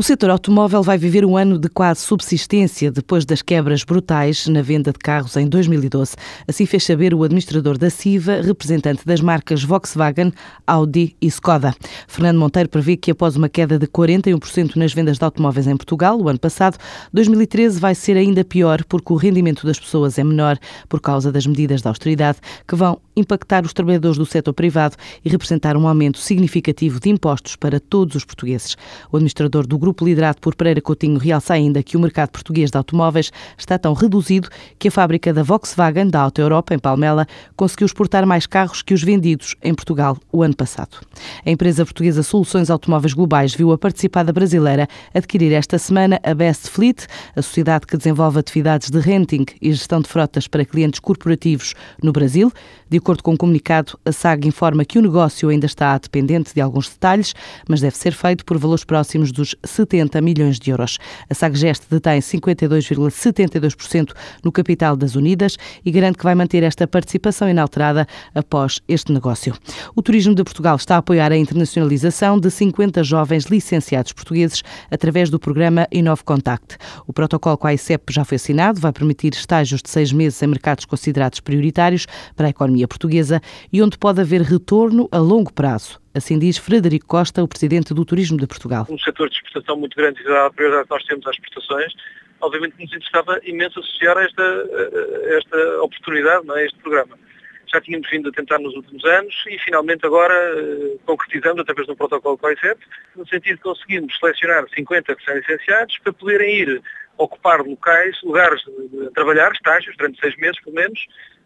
O setor automóvel vai viver um ano de quase subsistência depois das quebras brutais na venda de carros em 2012. Assim fez saber o administrador da CIVA, representante das marcas Volkswagen, Audi e Skoda. Fernando Monteiro prevê que após uma queda de 41% nas vendas de automóveis em Portugal o ano passado, 2013 vai ser ainda pior porque o rendimento das pessoas é menor por causa das medidas de austeridade que vão impactar os trabalhadores do setor privado e representar um aumento significativo de impostos para todos os portugueses. O administrador do grupo liderado por Pereira Coutinho realça ainda que o mercado português de automóveis está tão reduzido que a fábrica da Volkswagen, da Auto Europa, em Palmela, conseguiu exportar mais carros que os vendidos em Portugal o ano passado. A empresa portuguesa Soluções Automóveis Globais viu a participada brasileira adquirir esta semana a Best Fleet, a sociedade que desenvolve atividades de renting e gestão de frotas para clientes corporativos no Brasil. De acordo com o um comunicado, a SAG informa que o negócio ainda está dependente de alguns detalhes, mas deve ser feito por valores próximos dos 70 milhões de euros. A SAGGEST detém 52,72% no capital das Unidas e garante que vai manter esta participação inalterada após este negócio. O Turismo de Portugal está a apoiar a internacionalização de 50 jovens licenciados portugueses através do programa Inove Contact. O protocolo com a ICEP já foi assinado, vai permitir estágios de seis meses em mercados considerados prioritários para a economia portuguesa e onde pode haver retorno a longo prazo. Assim diz Frederico Costa, o presidente do Turismo de Portugal. Um setor de exportação muito grande e a prioridade que nós temos às exportações, obviamente nos interessava imenso associar a esta, a esta oportunidade, não é, a este programa. Já tínhamos vindo a tentar nos últimos anos e finalmente agora uh, concretizamos através um protocolo com a ICEP, no sentido de conseguirmos selecionar 50 recém-licenciados para poderem ir ocupar locais, lugares de trabalhar, estágios, durante seis meses pelo menos,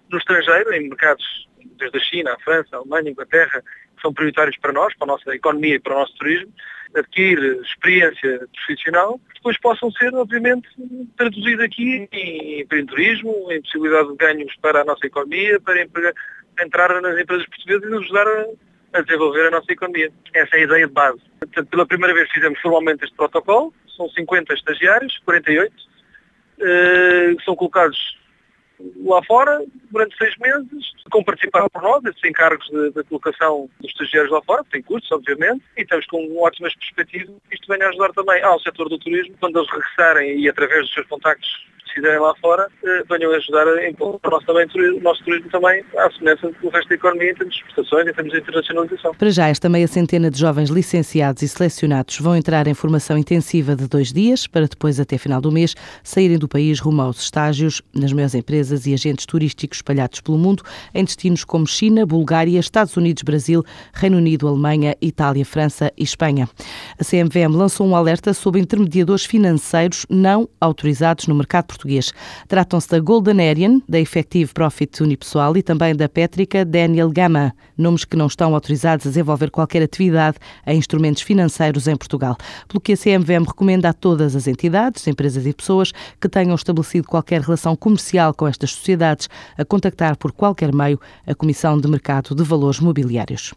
no estrangeiro, em mercados desde a China, a França, a Alemanha, a Inglaterra, que são prioritários para nós, para a nossa economia e para o nosso turismo, adquirir experiência profissional, que depois possam ser, obviamente, traduzidos aqui em empreendedorismo, em possibilidade de ganhos para a nossa economia, para entrar nas empresas portuguesas e nos ajudar a, desenvolver a nossa economia. Essa é a ideia de base. Portanto, pela primeira vez fizemos formalmente este protocolo, são 50 estagiários, 48, eh, são colocados lá fora durante seis meses, com participaram por nós, esses encargos da colocação dos estagiários lá fora, que tem custos, obviamente, e estamos com ótimas perspectivas isto venha a ajudar também ao setor do turismo, quando eles regressarem e através dos seus contactos fizerem lá fora, eh, venham ajudar a impor o nosso, também, nosso turismo também à semelhança do resto da economia em termos de exportações, em termos de internacionalização. Para já, esta meia centena de jovens licenciados e selecionados vão entrar em formação intensiva de dois dias, para depois, até final do mês, saírem do país rumo aos estágios nas maiores empresas e agentes turísticos espalhados pelo mundo, em destinos como China, Bulgária, Estados Unidos, Brasil, Reino Unido, Alemanha, Itália, França e Espanha. A CMVM lançou um alerta sobre intermediadores financeiros não autorizados no mercado português português. Tratam-se da Golden Arian, da Effective Profit Unipessoal e também da Pétrica Daniel Gama, nomes que não estão autorizados a desenvolver qualquer atividade em instrumentos financeiros em Portugal. Pelo que a CMVM recomenda a todas as entidades, empresas e pessoas que tenham estabelecido qualquer relação comercial com estas sociedades a contactar por qualquer meio a Comissão de Mercado de Valores Mobiliários.